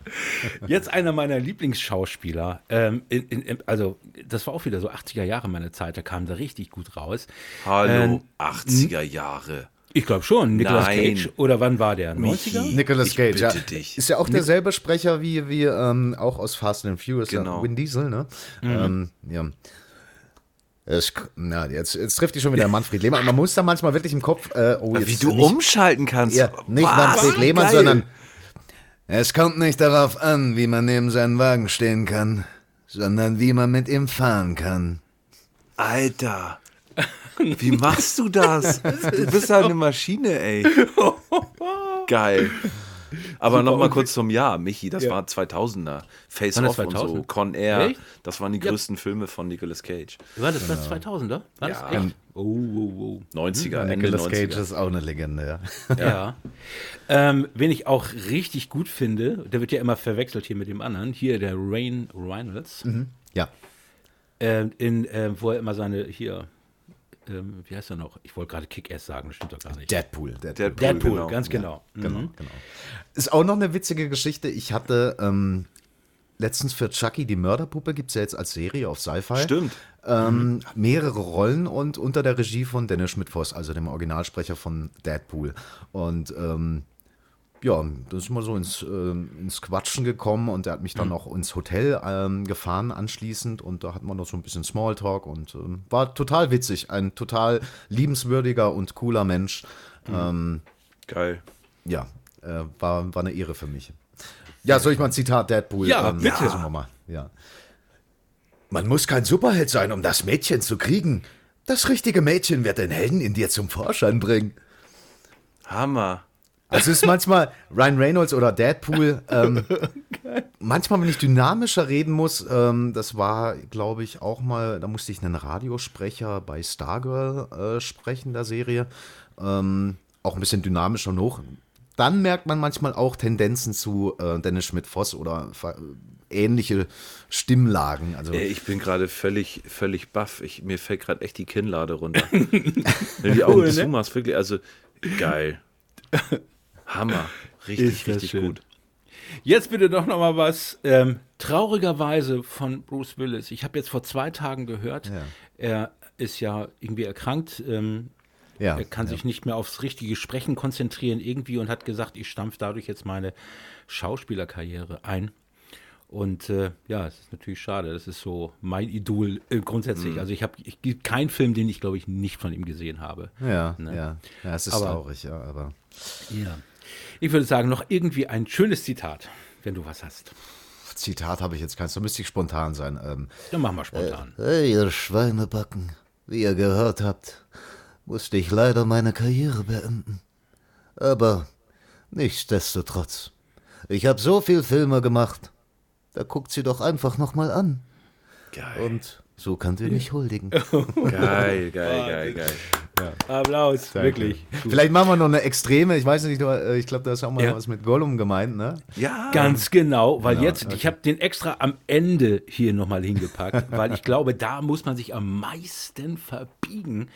Jetzt einer meiner Lieblingsschauspieler. Ähm, in, in, in, also, das war auch wieder so 80er Jahre meine Zeit, da kam der richtig gut raus. Hallo, Ähm, 80er Jahre. Ich glaube schon, Nicolas Nein. Cage. Oder wann war der? 90er? Nicolas Ich Cage, ja. bitte dich. Ist ja auch derselbe Sprecher wie, wie ähm, auch aus Fast and Furious, ja, Genau. Vin Diesel, ne? Mhm. Ähm, ja. Es, na, jetzt, jetzt trifft die schon wieder Manfred Lehmann. Man muss da manchmal wirklich im Kopf. Äh, oh, jetzt Wie du nicht, umschalten kannst. Ja, nicht Was? Manfred Lehmann, Geil. sondern. Es kommt nicht darauf an, wie man neben seinem Wagen stehen kann, sondern wie man mit ihm fahren kann. Alter. Wie machst du das? Du bist halt eine Maschine, ey. Geil. Aber nochmal kurz zum Jahr, Michi, das Ja. war 2000er. Face Off und so, 2000? Con Air, Echt? das waren die Ja. größten Filme von Nicolas Cage. War das das 2000er? War Ja. das echt? Oh, oh, oh. 90er, Ende Nicolas 90er. Cage ist auch eine Legende, ja. Ja. Ähm, wen ich auch richtig gut finde, der wird ja immer verwechselt hier mit dem anderen, hier der Rain Reynolds, Ja. ähm, in, ähm, wo er immer seine, hier, ähm, wie heißt er noch? Ich wollte gerade Kick-Ass sagen, das stimmt doch gar nicht. Deadpool. Deadpool. Deadpool, Deadpool, genau. ganz genau. Genau, Mhm. genau. Ist auch noch eine witzige Geschichte. Ich hatte ähm, letztens für Chucky die Mörderpuppe, gibt es ja jetzt als Serie auf Sci-Fi. Stimmt. Ähm, mehrere Rollen und unter der Regie von Dennis Schmidt-Voss, also dem Originalsprecher von Deadpool. Und ähm, ja, das ist mal so ins, ähm, ins Quatschen gekommen und er hat mich dann noch ins Hotel ähm, gefahren anschließend und da hatten wir noch so ein bisschen Smalltalk und ähm, war total witzig. Ein total liebenswürdiger und cooler Mensch. Ähm, Geil. ja, äh, war, war eine Ehre für mich. Ja, soll ich mal ein Zitat Deadpool? Ja, ähm, bitte. versuchen wir mal. Ja. Man muss kein Superheld sein, um das Mädchen zu kriegen. Das richtige Mädchen wird den Helden in dir zum Vorschein bringen. Hammer. Also es ist manchmal Ryan Reynolds oder Deadpool. Ähm, manchmal, wenn ich dynamischer reden muss, ähm, das war, glaube ich, auch mal, da musste ich einen Radiosprecher bei Stargirl äh, sprechen, der Serie. Ähm, auch ein bisschen dynamischer noch. Dann merkt man manchmal auch Tendenzen zu äh, Dennis Schmidt-Voss oder ähnliche Stimmlagen. Also ich bin gerade völlig, völlig baff. Ich, mir fällt gerade echt die Kinnlade runter. Wenn du die Augen Cool, ne? zumachst, wirklich, also geil. Hammer. Richtig, richtig schön. gut. Jetzt bitte doch noch mal was. Ähm, traurigerweise von Bruce Willis. Ich habe jetzt vor zwei Tagen gehört, Ja. er ist ja irgendwie erkrankt. Ähm, ja, er kann ja. sich nicht mehr aufs richtige Sprechen konzentrieren irgendwie und hat gesagt, ich stampfe dadurch jetzt meine Schauspielerkarriere ein. Und äh, ja, es ist natürlich schade. Das ist so mein Idol äh, grundsätzlich. Mhm. Also ich habe, ich keinen Film, den ich glaube ich nicht von ihm gesehen habe. Ja, Ne? ja, ja, es ist Aber- traurig, ja, aber Ja. Ich würde sagen, noch irgendwie ein schönes Zitat, wenn du was hast. Zitat habe ich jetzt keins, da müsste ich spontan sein. Ähm, Dann machen wir spontan. Hey, ihr Schweinebacken. Wie ihr gehört habt, musste ich leider meine Karriere beenden. Aber nichtsdestotrotz. Ich habe so viel Filme gemacht. Da guckt sie doch einfach noch mal an. Geil. Und So könnt ihr mich huldigen. Geil, geil, geil, geil. Applaus, wirklich. Vielleicht machen wir noch eine extreme, ich weiß nicht, äh, ich glaube, da ist auch mal Ja. was mit Gollum gemeint, ne? Ja, Ganz genau, weil Genau, jetzt, ich habe den extra am Ende hier nochmal hingepackt, weil ich glaube, da muss man sich am meisten verbiegen,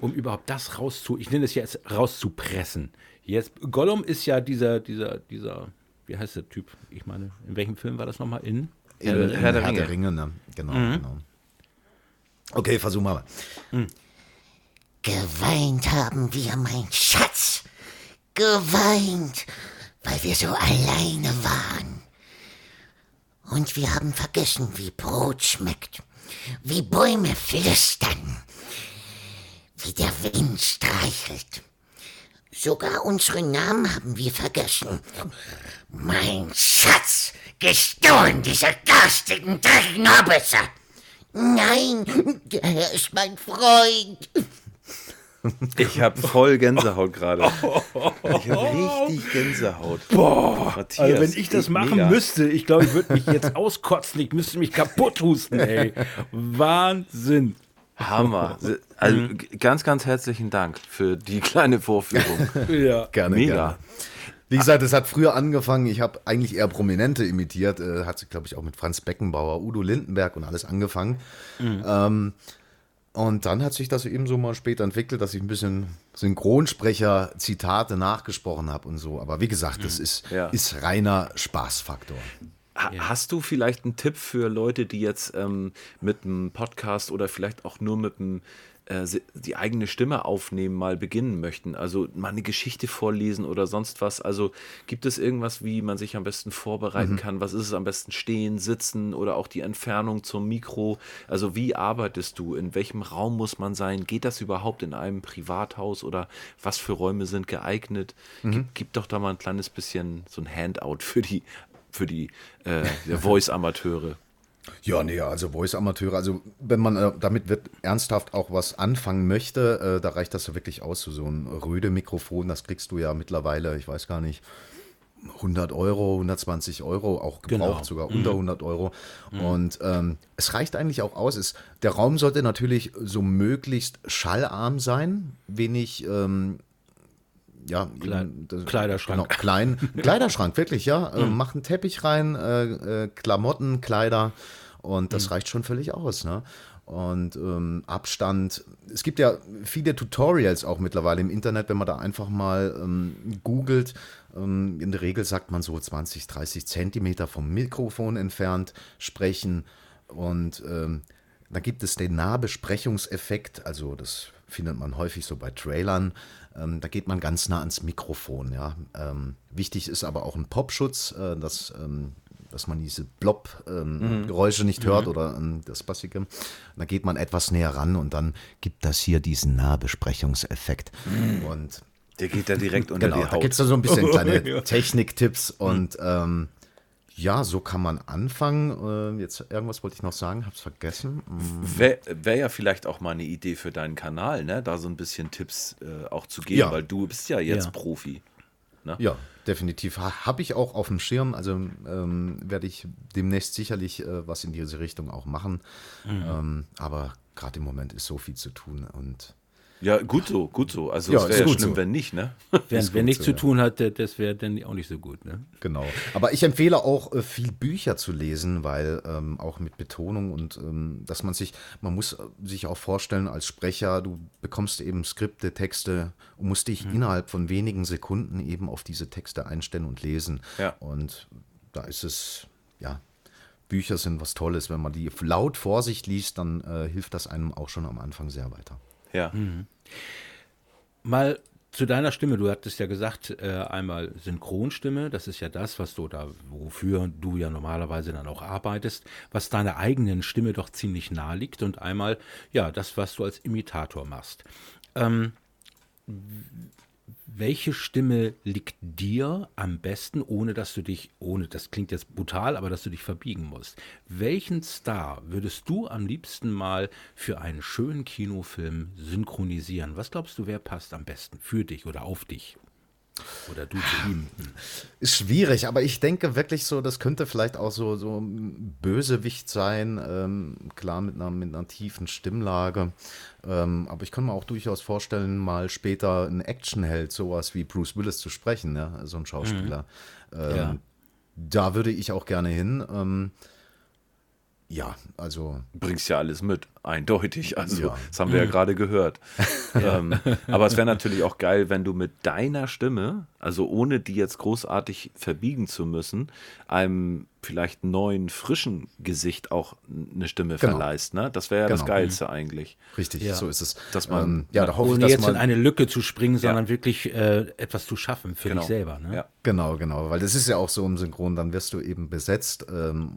um überhaupt das rauszu, ich nenne es jetzt rauszupressen. Jetzt, Gollum ist ja dieser, dieser, dieser, wie heißt der Typ? Ich meine, in welchem Film war das nochmal? In? In, Herr in der Herr Ringe. der Ringe, ne? Genau, Mhm. genau. Okay, versuchen wir mal. Geweint haben wir, mein Schatz. Geweint, weil wir so alleine waren. Und wir haben vergessen, wie Brot schmeckt, wie Bäume flüstern, wie der Wind streichelt. Sogar unsere Namen haben wir vergessen. Mein Schatz, gestohlen, diese garstigen, dreckigen Hobbitzer. Nein, er ist mein Freund. Ich habe voll Gänsehaut gerade. Ich habe richtig Gänsehaut. Boah, Matthias, Also wenn ich das machen mega. müsste, ich glaube, ich würde mich jetzt auskotzen, ich müsste mich kaputt husten, ey. Wahnsinn. Hammer. Also g- ganz, ganz herzlichen Dank für die kleine Vorführung. Ja. Gerne, Mega. gerne. Wie gesagt, es hat früher angefangen. Ich habe eigentlich eher Prominente imitiert. Äh, hat sich, glaube ich, auch mit Franz Beckenbauer, Udo Lindenberg und alles angefangen. Ähm, und dann hat sich das eben so mal später entwickelt, dass ich ein bisschen Synchronsprecher-Zitate nachgesprochen habe und so. Aber wie gesagt, das ist, Ja. ist reiner Spaßfaktor. Ha- Hast du vielleicht einen Tipp für Leute, die jetzt ähm, mit einem Podcast oder vielleicht auch nur mit einem äh, die eigene Stimme aufnehmen mal beginnen möchten? Also mal eine Geschichte vorlesen oder sonst was. Also gibt es irgendwas, wie man sich am besten vorbereiten kann? Was ist es am besten stehen, sitzen oder auch die Entfernung zum Mikro? Also wie arbeitest du? In welchem Raum muss man sein? Geht das überhaupt in einem Privathaus oder was für Räume sind geeignet? Gib, gib doch da mal ein kleines bisschen so ein Handout für die für die äh, Voice-Amateure. Ja, nee, also Voice-Amateure, also wenn man äh, damit wird ernsthaft auch was anfangen möchte, äh, da reicht das ja wirklich aus. So, ein Röde-Mikrofon, das kriegst du ja mittlerweile, ich weiß gar nicht, 100 Euro, 120 Euro, auch gebraucht Genau. sogar unter 100 Euro. Und ähm, es reicht eigentlich auch aus. Es, der Raum sollte natürlich so möglichst schallarm sein, wenig ähm, ja, eben das- Kleiderschrank. Genau, klein. Kleiderschrank, wirklich, ja. Äh, mach einen Teppich rein, äh, äh, Klamotten, Kleider und das reicht schon völlig aus. Ne? Und ähm, Abstand. Es gibt ja viele Tutorials auch mittlerweile im Internet, wenn man da einfach mal ähm, googelt. Ähm, in der Regel sagt man so 20, 30 Zentimeter vom Mikrofon entfernt sprechen. Und ähm, da gibt es den Nahbesprechungseffekt, also das findet man häufig so bei Trailern. Ähm, da geht man ganz nah ans Mikrofon. Ja. Ähm, wichtig ist aber auch ein Popschutz, äh, dass, ähm, dass man diese Blob-Geräusche nicht hört oder ähm, das Bassige. Da geht man etwas näher ran und dann gibt das hier diesen Nahbesprechungseffekt. Und Der geht da direkt unter Genau, die da Haut. gibt es so ein bisschen kleine Techniktipps und ähm, ja, so kann man anfangen. Äh, jetzt irgendwas wollte ich noch sagen, hab's vergessen. Mm, Wäre wär ja vielleicht auch mal eine Idee für deinen Kanal, ne? da so ein bisschen Tipps äh, auch zu geben, Ja. weil du bist ja jetzt Ja. Profi. Ja, definitiv. Ha, Habe ich auch auf dem Schirm. Also ähm, werde ich demnächst sicherlich äh, was in diese Richtung auch machen. Ähm, aber gerade im Moment ist so viel zu tun und Ja, gut so, gut so. Also Ja, es wäre ja schlimm, so. wenn nicht, ne? Wer, Ist wer nichts so, zu tun hat, das wäre dann auch nicht so gut. Ne? Genau. Aber ich empfehle auch, äh, viel Bücher zu lesen, weil ähm, auch mit Betonung und ähm, dass man sich, man muss äh, sich auch vorstellen, als Sprecher, du bekommst eben Skripte, Texte und musst dich innerhalb von wenigen Sekunden eben auf diese Texte einstellen und lesen. Ja. Und da ist es, ja, Bücher sind was Tolles. Wenn man die laut vor sich liest, dann äh, hilft das einem auch schon am Anfang sehr weiter. Ja. Mal zu deiner Stimme, du hattest ja gesagt, äh, einmal Synchronstimme, das ist ja das, was du da, wofür du ja normalerweise dann auch arbeitest, was deiner eigenen Stimme doch ziemlich nahe liegt und einmal, ja, das, was du als Imitator machst. Ähm, welche Stimme liegt dir am besten, ohne dass du dich, ohne, das klingt jetzt brutal, aber dass du dich verbiegen musst? Welchen Star würdest du am liebsten mal für einen schönen Kinofilm synchronisieren? Was glaubst du, wer passt am besten für dich oder auf dich? Oder du zu ihm. Ist schwierig, aber ich denke wirklich so, das könnte vielleicht auch so, so ein Bösewicht sein, ähm, klar mit einer, mit einer tiefen Stimmlage. Ähm, aber ich kann mir auch durchaus vorstellen, mal später ein Actionheld, sowas wie Bruce Willis zu sprechen, ja, so ein Schauspieler. Ähm, Ja. Da würde ich auch gerne hin. Ähm, ja, also bringst ja alles mit, eindeutig. Also, Ja. das haben wir ja gerade gehört. ähm, aber es wäre natürlich auch geil, wenn du mit deiner Stimme, also ohne die jetzt großartig verbiegen zu müssen, einem vielleicht neuen, frischen Gesicht auch eine Stimme Genau. verleihst. Ne? Das wäre ja das Genau. Geilste eigentlich. richtig, Ja. so ist es. Dass man- ähm, ja, da hoffe ich, Ohne dass jetzt man, in eine Lücke zu springen, sondern wirklich äh, etwas zu schaffen für Genau. dich selber. Ne? Ja. Genau, genau, weil das ist ja auch so im Synchron, dann wirst du eben besetzt ähm,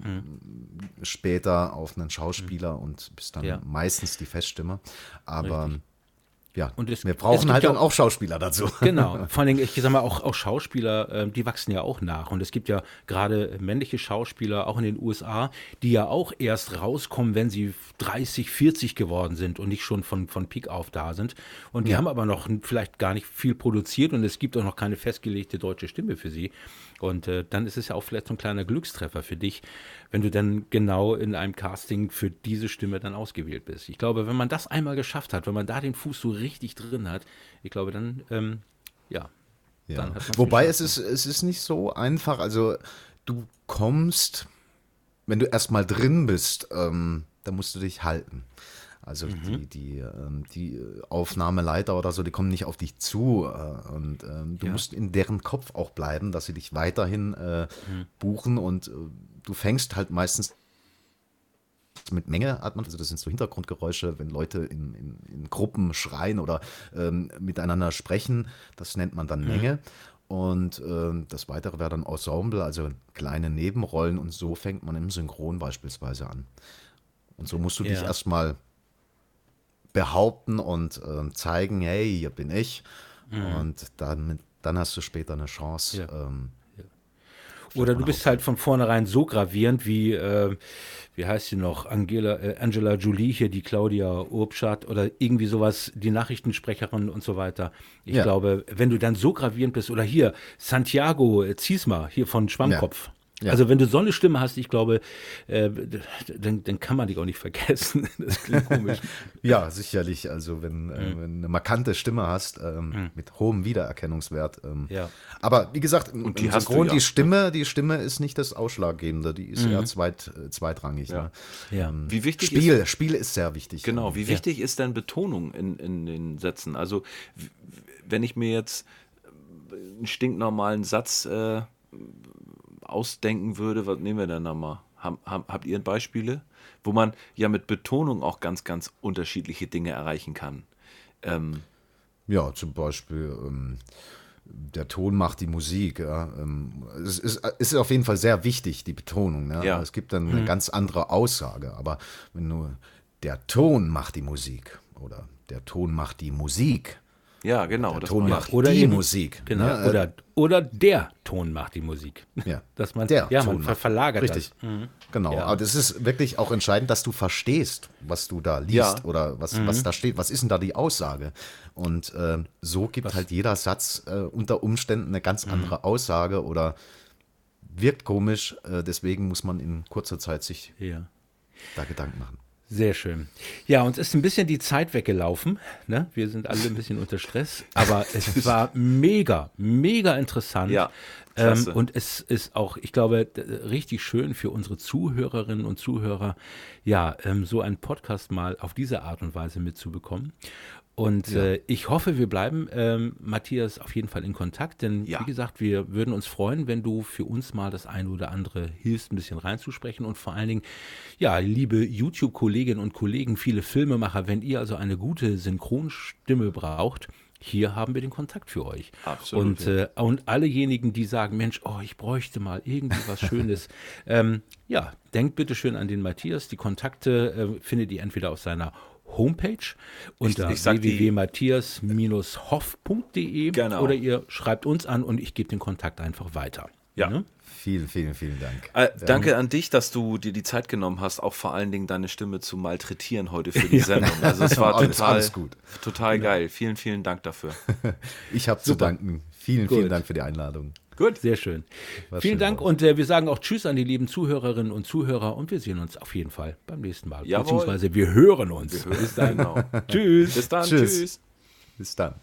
später auf einen Schauspieler und bist dann Ja. Meistens die Feststimme. Aber ja, Und es- wir brauchen halt ja dann auch- Schauspieler dazu. Genau, vor allen Dingen, ich sag mal, auch, auch Schauspieler, ähm, die wachsen ja auch nach. Und es gibt ja gerade männliche Schauspieler, auch in den USA, die ja auch erst rauskommen, wenn sie 30, 40 geworden sind und nicht schon von, von Peak auf da sind. Und die haben aber noch vielleicht gar nicht viel produziert und es gibt auch noch keine festgelegte deutsche Stimme für sie. Und äh, dann ist es ja auch vielleicht so ein kleiner Glückstreffer für dich, wenn du dann genau in einem Casting für diese Stimme dann ausgewählt bist. Ich glaube, wenn man das einmal geschafft hat, wenn man da den Fuß so richtig drin hat, ich glaube, dann, ähm, ja, Ja. dann Wobei es ist, es ist nicht so einfach. Also du kommst, wenn du erstmal drin bist, ähm, dann musst du dich halten. Also Mhm. die, die, ähm, die Aufnahmeleiter oder so, die kommen nicht auf dich zu. Äh, und ähm, du Ja. musst in deren Kopf auch bleiben, dass sie dich weiterhin äh, Mhm. buchen und äh, du fängst halt meistens mit Menge hat man, also das sind so Hintergrundgeräusche, wenn Leute in, in, in Gruppen schreien oder ähm, miteinander sprechen, das nennt man dann Menge. Und ähm, das weitere wäre dann Ensemble, also kleine Nebenrollen und so fängt man im Synchron beispielsweise an. Und so musst du dich Ja. erstmal behaupten und ähm, zeigen, hey, hier bin ich. Und dann, dann hast du später eine Chance. Ja. Ähm, Oder du bist halt von vornherein so gravierend wie, äh, wie heißt sie noch, Angela, äh, Angela Jolie hier, die Claudia Urbschat oder irgendwie sowas, die Nachrichtensprecherin und so weiter. Ich Ja. glaube, wenn du dann so gravierend bist, oder hier, Santiago Ziesma, hier von Schwammkopf. Ja. Ja. Also wenn du so eine Stimme hast, ich glaube, äh, dann, dann kann man dich auch nicht vergessen. Das klingt komisch. Ja, sicherlich. Also wenn, Mhm. äh, wenn du eine markante Stimme hast, ähm, mit hohem Wiedererkennungswert. Ähm, Ja. Aber wie gesagt, im, Und die im Synchron, ja. die Stimme, die Stimme ist nicht das Ausschlaggebende, die ist eher zweit, äh, zweitrangig. Ne? Mhm. Ja. Wie wichtig Spiel, ist Spiel ist sehr wichtig. Genau, wie wichtig ist denn Betonung in, in den Sätzen? Also, wenn ich mir jetzt einen stinknormalen Satz äh, ausdenken würde, was nehmen wir denn da mal? Hab, hab, habt ihr Beispiele? Wo man ja mit Betonung auch ganz, ganz unterschiedliche Dinge erreichen kann. Ähm, Ja, zum Beispiel ähm, der Ton macht die Musik. Ja. Ähm, es ist, ist auf jeden Fall sehr wichtig, die Betonung. Ne? Ja. Es gibt dann eine ganz andere Aussage. Aber wenn nur der Ton macht die Musik oder der Ton macht die Musik, ja, genau. der das Ton macht Oder die eben- Musik. Genau. ne? Äh, Oder, oder der Ton macht die Musik. Ja. Dass man, Der ja, Ton man ver verlagert Richtig. das. Mhm. Genau, Ja. aber das ist wirklich auch entscheidend, dass du verstehst, was du da liest Ja. oder was, Mhm. was da steht. Was ist denn da die Aussage? Und ähm, so gibt halt jeder Satz äh, unter Umständen eine ganz Mhm. andere Aussage oder wirkt komisch. Äh, deswegen muss man in kurzer Zeit sich Ja. da Gedanken machen. Sehr schön. Ja, uns ist ein bisschen die Zeit weggelaufen. Ne? Wir sind alle ein bisschen unter Stress. Aber es war mega, mega interessant. Ja, ähm, und es ist auch, ich glaube, richtig schön für unsere Zuhörerinnen und Zuhörer, ja, ähm, so einen Podcast mal auf diese Art und Weise mitzubekommen. Und äh, ich hoffe, wir bleiben, ähm, Matthias, auf jeden Fall in Kontakt, denn Ja. wie gesagt, wir würden uns freuen, wenn du für uns mal das eine oder andere hilfst, ein bisschen reinzusprechen und vor allen Dingen, ja, liebe YouTube-Kolleginnen und Kollegen, viele Filmemacher, wenn ihr also eine gute Synchronstimme braucht, hier haben wir den Kontakt für euch. Absolut, Und, äh, und allejenigen, die sagen, Mensch, oh, ich bräuchte mal irgendwie was Schönes. ähm, ja, denkt bitte schön an den Matthias. Die Kontakte äh, findet ihr entweder auf seiner Homepage unter www.matthias-hoff.de Genau. oder ihr schreibt uns an und ich gebe den Kontakt einfach weiter. Ja. Ne? Vielen, vielen, vielen Dank. Äh, danke an dich, dass du dir die Zeit genommen hast, auch vor allen Dingen deine Stimme zu malträtieren heute für die Sendung. Also es war Alles- total, alles gut. total geil. Vielen, vielen Dank dafür. Ich habe zu danken. Vielen, Gut. vielen Dank für die Einladung. Gut. Sehr schön. War Vielen schön, Dank Wolf. und äh, wir sagen auch Tschüss an die lieben Zuhörerinnen und Zuhörer und wir sehen uns auf jeden Fall beim nächsten Mal. Jawohl. Beziehungsweise wir hören uns. Bis dann. Genau. Tschüss. Bis dann. Tschüss. Tschüss. Bis dann.